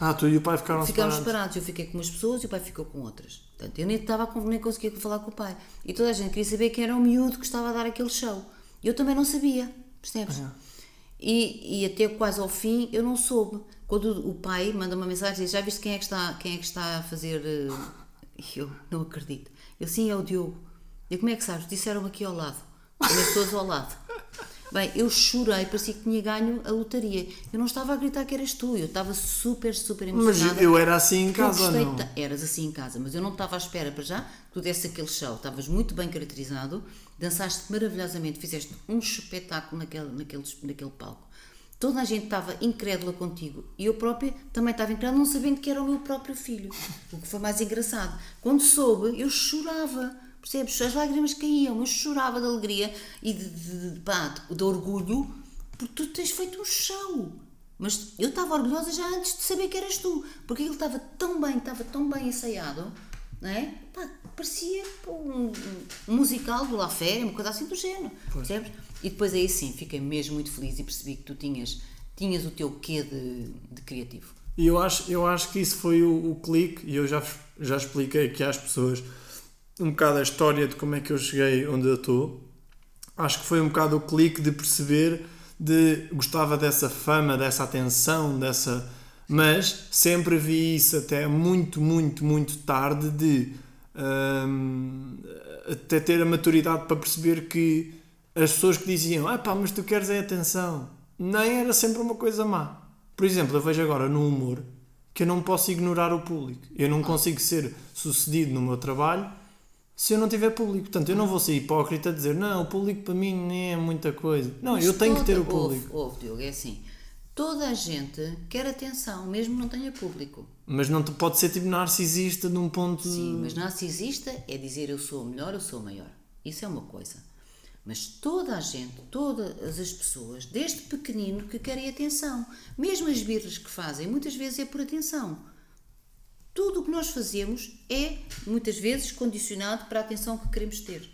Ah, tu e o pai ficaram Ficámos separados. separados, eu fiquei com umas pessoas e o pai ficou com outras. Portanto, eu nem, estava com, nem conseguia falar com o pai. E toda a gente queria saber quem era o miúdo que estava a dar aquele show. Eu também não sabia, percebes? E, e até quase ao fim eu não soube. Quando o pai manda uma mensagem e diz: Já viste quem é que está, quem é que está a fazer. eh?" Eu não acredito. Eu sim, é o Diogo. E como é que sabes? Disseram aqui ao lado. As pessoas ao lado. Bem, eu chorei, parecia que tinha ganho a lotaria. Eu não estava a gritar que eras tu, eu estava super, super Mas emocionada. eu era assim em casa ou não? Eras assim em casa, mas eu não estava à espera para já que tu desse aquele show. Estavas muito bem caracterizado, dançaste maravilhosamente, fizeste um espetáculo naquele, naquele, naquele palco. Toda a gente estava incrédula contigo e eu própria também estava incrédula, não sabendo que era o meu próprio filho. O que foi mais engraçado. Quando soube, eu chorava. Percebes? As lágrimas caíam, eu chorava de alegria e de, de, de, pá, de, orgulho porque tu tens feito um show. Mas eu estava orgulhosa já antes de saber que eras tu, porque ele estava tão bem, estava tão bem ensaiado, não é? Pá, parecia pô, um, um musical do La Féria, uma coisa assim do género, percebes? E depois aí sim, fiquei mesmo muito feliz e percebi que tu tinhas, tinhas o teu quê de, de criativo. E eu acho, eu acho que isso foi o, o clique, e eu já, já expliquei aqui às pessoas um bocado a história de como é que eu cheguei onde eu estou. Acho que foi um bocado o clique de perceber de gostava dessa fama, dessa atenção, dessa. Mas sempre vi isso até muito, muito, muito tarde de hum, até ter a maturidade para perceber que as pessoas que diziam, ah pá, mas tu queres é atenção, nem era sempre uma coisa má. Por exemplo, eu vejo agora no humor que eu não posso ignorar o público. Eu não consigo ser sucedido no meu trabalho se eu não tiver público. Portanto, eu não vou ser hipócrita a dizer, não, o público para mim nem é muita coisa. Não, Mas eu tenho que ter o toda- público. Ouve, Diogo, é assim, toda a gente quer atenção, mesmo não tenha público. Mas não te pode ser tipo narcisista num ponto. Sim, mas narcisista é dizer eu sou o melhor, eu sou o maior. Isso é uma coisa. Mas toda a gente, todas as pessoas, desde pequenino, que querem atenção. Mesmo as birras que fazem, muitas vezes é por atenção. Tudo o que nós fazemos é, muitas vezes, condicionado para a atenção que queremos ter.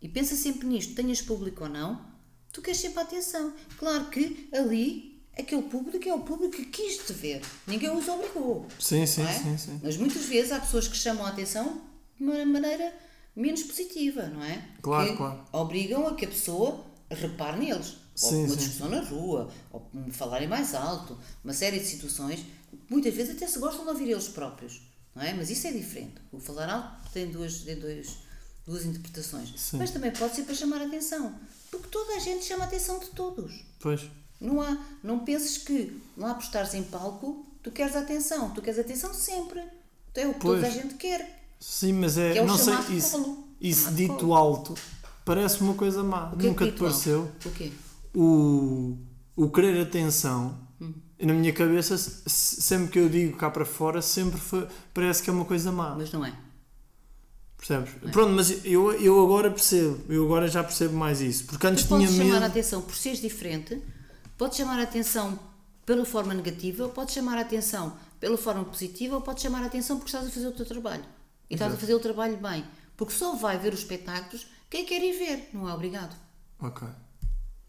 E pensa sempre nisto, tenhas público ou não, tu queres sempre a atenção. Claro que ali, aquele público é o público que quis te ver. Ninguém os obrigou. Sim, sim, é? sim, sim. Mas muitas vezes há pessoas que chamam a atenção de uma maneira menos positiva, não é? Claro, que claro. Obrigam a que a pessoa repare neles. Sim, ou uma sim. discussão na rua, ou falarem mais alto, uma série de situações. Muitas vezes até se gostam de ouvir eles próprios, não é? Mas isso é diferente. O falar alto tem duas, tem dois, duas interpretações. Sim. Mas também pode ser para chamar a atenção. Porque toda a gente chama a atenção de todos. Pois. Não há, não penses que lá por estares em palco, tu queres atenção, tu queres atenção sempre. É o que toda a Pois. gente quer. Sim, mas é. Que é o não sei, isso, isso Chamado dito colo. alto parece uma coisa má. O que é Nunca te pareceu? O quê? O, o querer atenção, Hum. na minha cabeça, se- sempre que eu digo cá para fora, sempre foi- parece que é uma coisa má. Mas não é. Percebes? Pronto, mas eu, eu agora percebo, eu agora já percebo mais isso. Porque antes Tu tinha podes chamar a medo. atenção por seres diferente, podes chamar a atenção pela forma negativa, ou podes chamar a atenção pela forma positiva, ou podes chamar a atenção porque estás a fazer o teu trabalho. E estás a fazer o trabalho bem. Porque só vai ver os espetáculos quem quer ir ver, não é obrigado. Ok.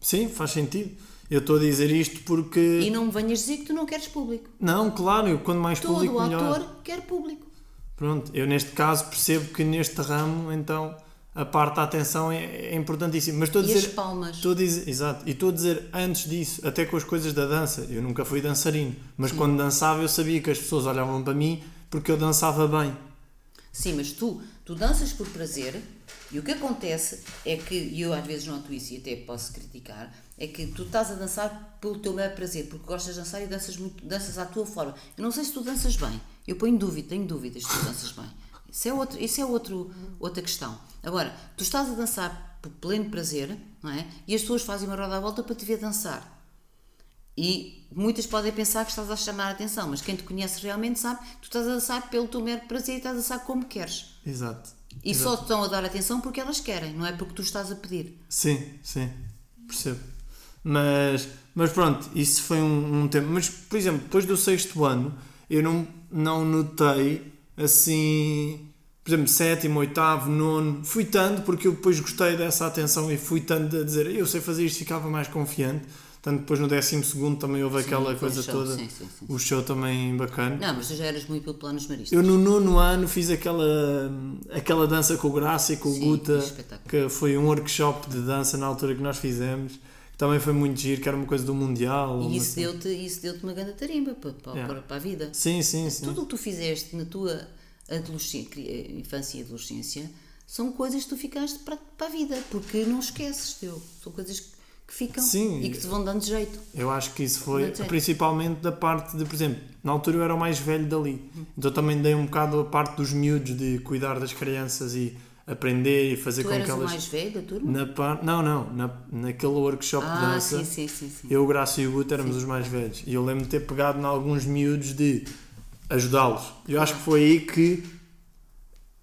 Sim, faz sentido. Eu estou a dizer isto porque. E não me venhas dizer que tu não queres público. Não, claro, eu, quando mais Todo público, o melhor. ator quer público. Pronto, eu neste caso percebo que neste ramo, então, a parte da atenção é, é importantíssima. Mas estou a E dizer. as palmas. Estou a dizer, exato, e estou a dizer antes disso, até com as coisas da dança, eu nunca fui dançarino, mas quando dançava eu sabia que as pessoas olhavam para mim porque eu dançava bem. Sim, mas tu, tu danças por prazer e o que acontece é que, e eu às vezes noto isso e até posso criticar, é que tu estás a dançar pelo teu mero prazer, porque gostas de dançar e danças, muito, danças à tua forma. Eu não sei se tu danças bem, eu ponho dúvida, tenho dúvidas se tu danças bem. Isso é, outro, isso é outro, outra questão. Agora, tu estás a dançar por pleno prazer, não é? E as pessoas fazem uma roda à volta para te ver dançar. E muitas podem pensar que estás a chamar a atenção, mas quem te conhece realmente sabe tu estás a dançar pelo teu mero prazer e estás a dançar como queres. Exato. E só te estão a dar atenção porque elas querem, não é porque tu estás a pedir. Sim, sim, percebo. Mas, mas pronto, isso foi um, um tempo. Mas, por exemplo, depois do sexto ano, eu não, não notei assim. Por exemplo, sétimo, oitavo, nono, fui tanto porque eu depois gostei dessa atenção e fui tanto a dizer eu sei fazer isto, ficava mais confiante. Tanto depois no décimo segundo também houve aquela foi o coisa show, toda. sim, sim, sim. O show também bacana. Não, mas tu já eras muito pelo plano dos maristas. Eu no nono ano fiz aquela, aquela dança com o Graça e com o Sim, Guta, que foi um workshop de dança na altura que nós fizemos, que também foi muito giro, que era uma coisa do Mundial. E isso coisa- deu-te isso deu uma grande tarimba para, para, Yeah. para, a vida. Sim, sim, sim. Tudo o que tu fizeste na tua infância e adolescência são coisas que tu ficaste para, para a vida, porque não esqueces, teu. São coisas que, que ficam Sim. e que te vão dando jeito. Eu acho que isso foi principalmente da parte de, por exemplo, na altura eu era o mais velho dali, então também dei um bocado a parte dos miúdos de cuidar das crianças e aprender e fazer Tu com eras que o elas. mais velho da turma? Na. Não, não, na, naquele workshop de ah, dança. sim, sim, sim. sim. Eu, o Graça e o Guto éramos os mais velhos. E eu lembro de ter pegado em alguns miúdos de ajudá-los. Eu acho que foi aí que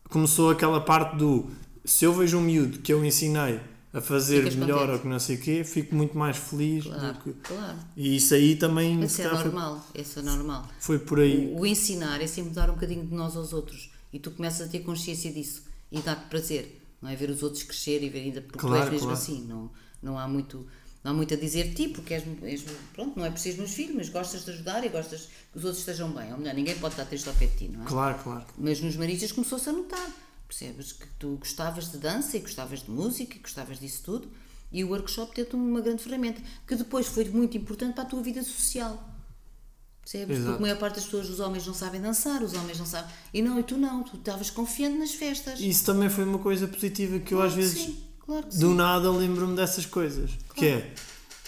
começou aquela parte do se eu vejo um miúdo que eu ensinei a fazer Ficas melhor contente. ou que não sei o quê, fico muito mais feliz Claro, do que... claro. E isso aí também Isso é calhar, foi, normal, isso é normal. foi por aí. O, o ensinar é sempre dar um bocadinho de nós aos outros e tu começas a ter consciência disso e dá-te prazer, não é? Ver os outros crescer e ver ainda porque tu Claro, és mesmo claro. assim, não, não há muito. Não há muito a dizer ti, porque és, és- pronto, não é seres meus filhos, mas gostas de ajudar e gostas que os outros estejam bem. Ou melhor, ninguém pode estar triste ao pé de ti, não é? Claro, claro. Mas nos maristas começou-se a notar, percebes? Que tu gostavas de dança e gostavas de música e gostavas disso tudo, e o workshop deu-te uma grande ferramenta que depois foi muito importante para a tua vida social. Percebes? Exato. Porque a maior parte das pessoas, os homens não sabem dançar, os homens não sabem. E não, e tu não, tu estavas confiante nas festas. Isso também foi uma coisa positiva que eu às vezes Sim, claro que do sim. nada lembro-me dessas coisas. Que é,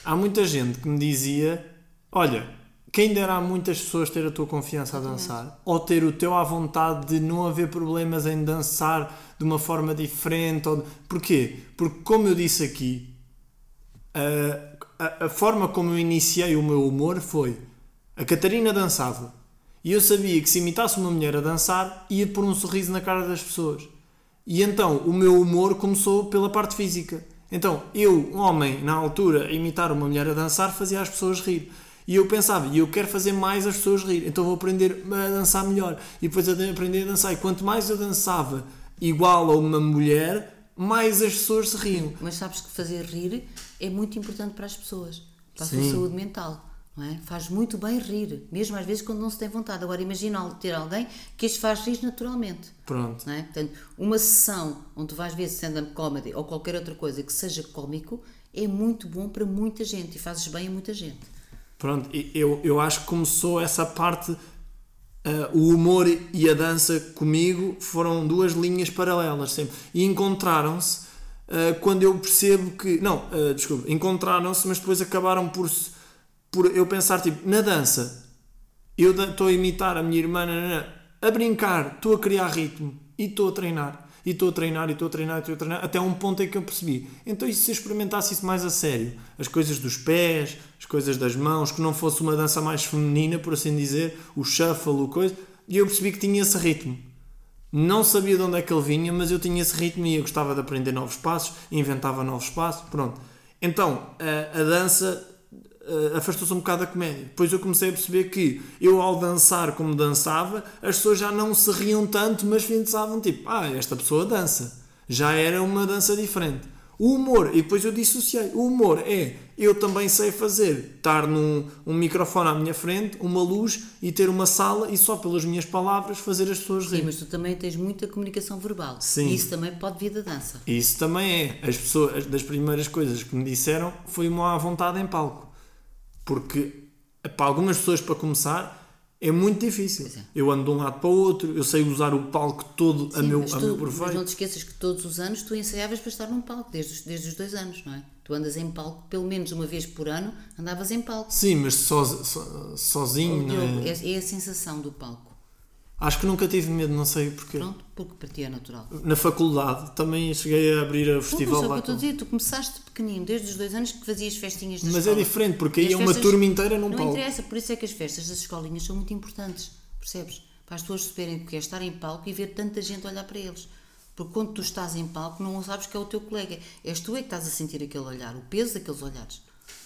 há muita gente que me dizia, olha, quem dera a muitas pessoas ter a tua confiança a dançar, ou ter o teu à vontade de não haver problemas em dançar de uma forma diferente. Ou... Porquê? Porque como eu disse aqui, a, a, a forma como eu iniciei o meu humor foi a Catarina dançava e eu sabia que se imitasse uma mulher a dançar ia pôr um sorriso na cara das pessoas. E então o meu humor começou pela parte física. Então eu, um homem, na altura, imitar uma mulher a dançar fazia as pessoas rir. E eu pensava, e eu quero fazer mais as pessoas rir, então vou aprender a dançar melhor. E depois eu aprendi a dançar. E quanto mais eu dançava igual a uma mulher, mais as pessoas se riam. Mas sabes que fazer rir é muito importante para as pessoas, para a Sim. sua saúde mental. Não é? Faz muito bem rir, mesmo às vezes quando não se tem vontade. Agora imagina ter alguém que as faz rir naturalmente. Pronto. Não é? Portanto, uma sessão onde vais ver stand-up comedy ou qualquer outra coisa que seja cómico é muito bom para muita gente e fazes bem a muita gente. Pronto, eu, eu acho que começou essa parte. ah, o humor e a dança comigo foram duas linhas paralelas sempre. E encontraram-se ah, quando eu percebo que. Não, ah, desculpa, encontraram-se, mas depois acabaram por, por eu pensar, tipo, na dança, eu estou a imitar a minha irmã a brincar, estou a criar ritmo e estou a treinar. E estou a treinar, e estou a treinar, e estou a treinar, até um ponto em que eu percebi. Então, e se eu experimentasse isso mais a sério? As coisas dos pés, as coisas das mãos, que não fosse uma dança mais feminina, por assim dizer, o shuffle, o coisa, e eu percebi que tinha esse ritmo. Não sabia de onde é que ele vinha, mas eu tinha esse ritmo e eu gostava de aprender novos passos, inventava novos passos, pronto. Então, a, a dança uh, afastou-se um bocado da comédia. Depois eu comecei a perceber que eu, ao dançar como dançava, as pessoas já não se riam tanto, mas pensavam tipo, ah, esta pessoa dança. Já era uma dança diferente. O humor, e depois eu dissociei, o humor é eu também sei fazer, estar num um microfone à minha frente, uma luz e ter uma sala e só pelas minhas palavras fazer as pessoas rir. Sim, mas tu também tens muita comunicação verbal. Sim. E isso também pode vir da dança. Isso também é. As pessoas, das primeiras coisas que me disseram foi uma à vontade em palco. Porque para algumas pessoas, para começar, é muito difícil. é. Eu ando de um lado para o outro, eu sei usar o palco todo a Sim, meu, mas, a tu, meu mas proveito. não te esqueças que todos os anos tu ensaiavas para estar num palco, desde os, desde os dois anos, não é? Tu andas em palco, pelo menos uma vez por ano, andavas em palco. Sim, mas soz- so- sozinho, não Diogo, é? é, é a sensação do palco. Acho que nunca tive medo, não sei porquê. Pronto, porque para ti é natural. Na faculdade também cheguei a abrir a Não, festival é lá. com- dizer, tu começaste pequenino, desde os dois anos que fazias festinhas da Mas é escola. diferente, porque aí é uma turma inteira num Não palco. interessa, por isso é que as festas das escolinhas são muito importantes, percebes? Para as pessoas perceberem o que é estar em palco e ver tanta gente olhar para eles. Porque quando tu estás em palco não sabes que é o teu colega. És tu é que estás a sentir aquele olhar, o peso daqueles olhares.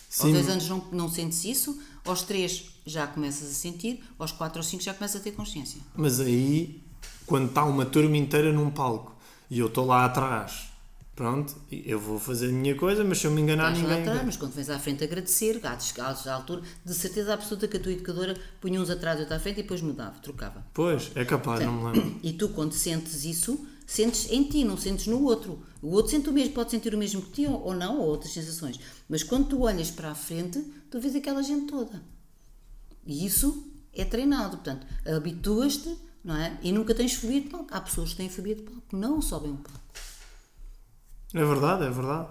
Sim. Aos dois anos não, não sentes isso, aos três já começas a sentir, aos quatro ou cinco já começas a ter consciência. Mas aí, quando está uma turma inteira num palco e eu estou lá atrás, pronto, eu vou fazer a minha coisa, mas se eu me enganar, Estás lá ninguém. atrás, mas quando vens à frente agradecer, gatos, gatos à altura, de certeza absoluta que a tua educadora punha uns atrás e outro à frente e depois mudava, trocava. Pois, é capaz, não me lembro. E tu, quando sentes isso, sentes em ti, não sentes no outro. O outro sente o mesmo, pode sentir o mesmo que ti ou não, ou outras sensações. Mas quando tu olhas para a frente, tu vês aquela gente toda. E isso é treinado. Portanto, habituas-te, não é? E nunca tens fobia de palco. Há pessoas que têm fobia de palco, não sobem um palco. É verdade, é verdade.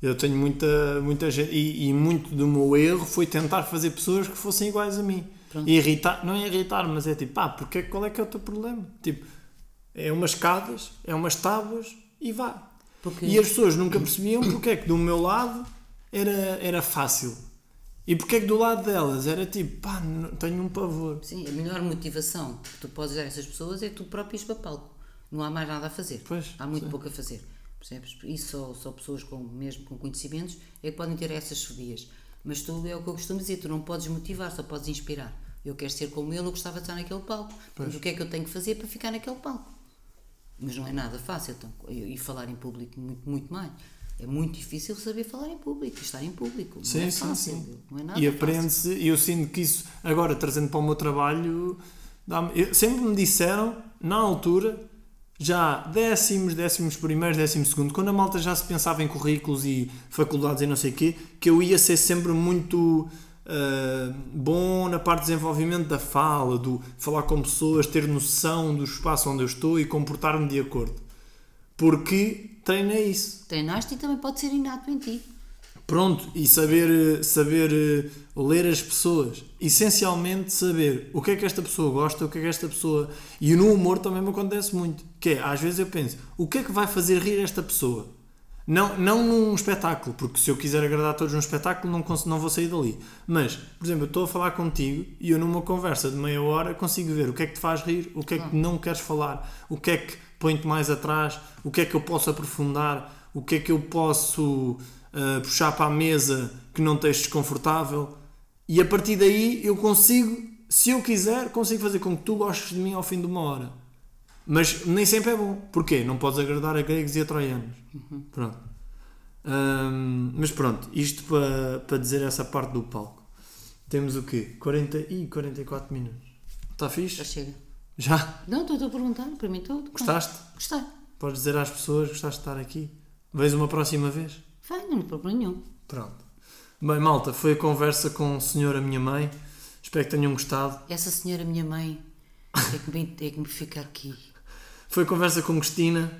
Eu tenho muita, muita gente. E, e muito do meu erro foi tentar fazer pessoas que fossem iguais a mim. Pronto. E irritar, não é irritar, mas é tipo, pá, porque, qual é que é o teu problema? Tipo, é umas escadas, é umas tábuas e vá. Porque- E as pessoas nunca percebiam porque é que do meu lado era, era fácil. E porque é que do lado delas era tipo, pá, não- tenho um pavor. Sim, a melhor motivação que tu podes dar a essas pessoas é tu próprio ires para palco. Não há mais nada a fazer. Pois, há muito sim. pouco a fazer. Percebes? E só, só pessoas com, mesmo com conhecimentos é que podem ter essas fobias. Mas tu é o que eu costumo dizer, tu não podes motivar, só podes inspirar. Eu quero ser como ele, eu gostava de estar naquele palco. Mas o que é que eu tenho que fazer para ficar naquele palco? Mas não é nada fácil. Então, e e falar em público, muito, muito mais. É muito difícil saber falar em público, estar em público. Não Sim, é sim, fácil. sim. Não é nada E aprende-se, e eu sinto que isso, agora trazendo para o meu trabalho, eu- sempre me disseram, na altura, já décimos, décimos primeiros, décimo segundo, quando a malta já se pensava em currículos e faculdades e não sei o quê, que eu ia ser sempre muito ah, bom na parte de desenvolvimento da fala, do falar com pessoas, ter noção do espaço onde eu estou e comportar-me de acordo. Porque treinei isso. Treinaste e também pode ser inato em ti. Pronto, e saber, eh, saber eh, ler as pessoas. Essencialmente saber o que é que esta pessoa gosta, o que é que esta pessoa. E no humor também me acontece muito. Que é, às vezes eu penso, o que é que vai fazer rir esta pessoa? Não, não num espetáculo, porque se eu quiser agradar a todos num espetáculo não, não vou sair dali. Mas, por exemplo, eu estou a falar contigo e eu numa conversa de meia hora consigo ver o que é que te faz rir, o que é que não queres falar, o que é que põe-te mais atrás, o que é que eu posso aprofundar, o que é que eu posso ah, puxar para a mesa que não esteja desconfortável. E a partir daí eu consigo, se eu quiser, consigo fazer com que tu gostes de mim ao fim de uma hora. Mas nem sempre é bom. Porquê? Não podes agradar a gregos e a troianos. Pronto. Hum, mas pronto, isto para, para dizer essa parte do palco. Temos o quê? 40 e 44 minutos. Está Já fixe? chega. Já? Não, estou a perguntar, para mim estou. Gostaste? Gostei. Podes dizer às pessoas que gostaste de estar aqui? Vês uma próxima vez? Vai, não tem problema nenhum. Pronto. Bem, malta, foi a conversa com o senhor, a minha mãe. Espero que tenham gostado. Essa senhora, minha mãe, é que me, é que me fica aqui. Foi a conversa com Cristina.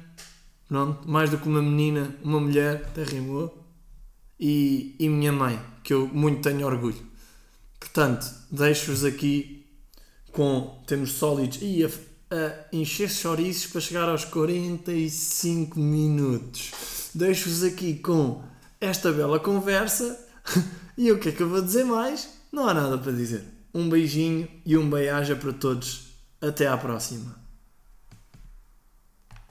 Pronto, mais do que uma menina, uma mulher, até rimou. E, e minha mãe, que eu muito tenho orgulho. Portanto, deixo-vos aqui com. Temos sólidos. E a, a encher chouriços para chegar aos 45 minutos. Deixo-vos aqui com esta bela conversa e o que é que eu vou dizer mais? Não há nada para dizer. Um beijinho e um beijo para todos. Até à próxima.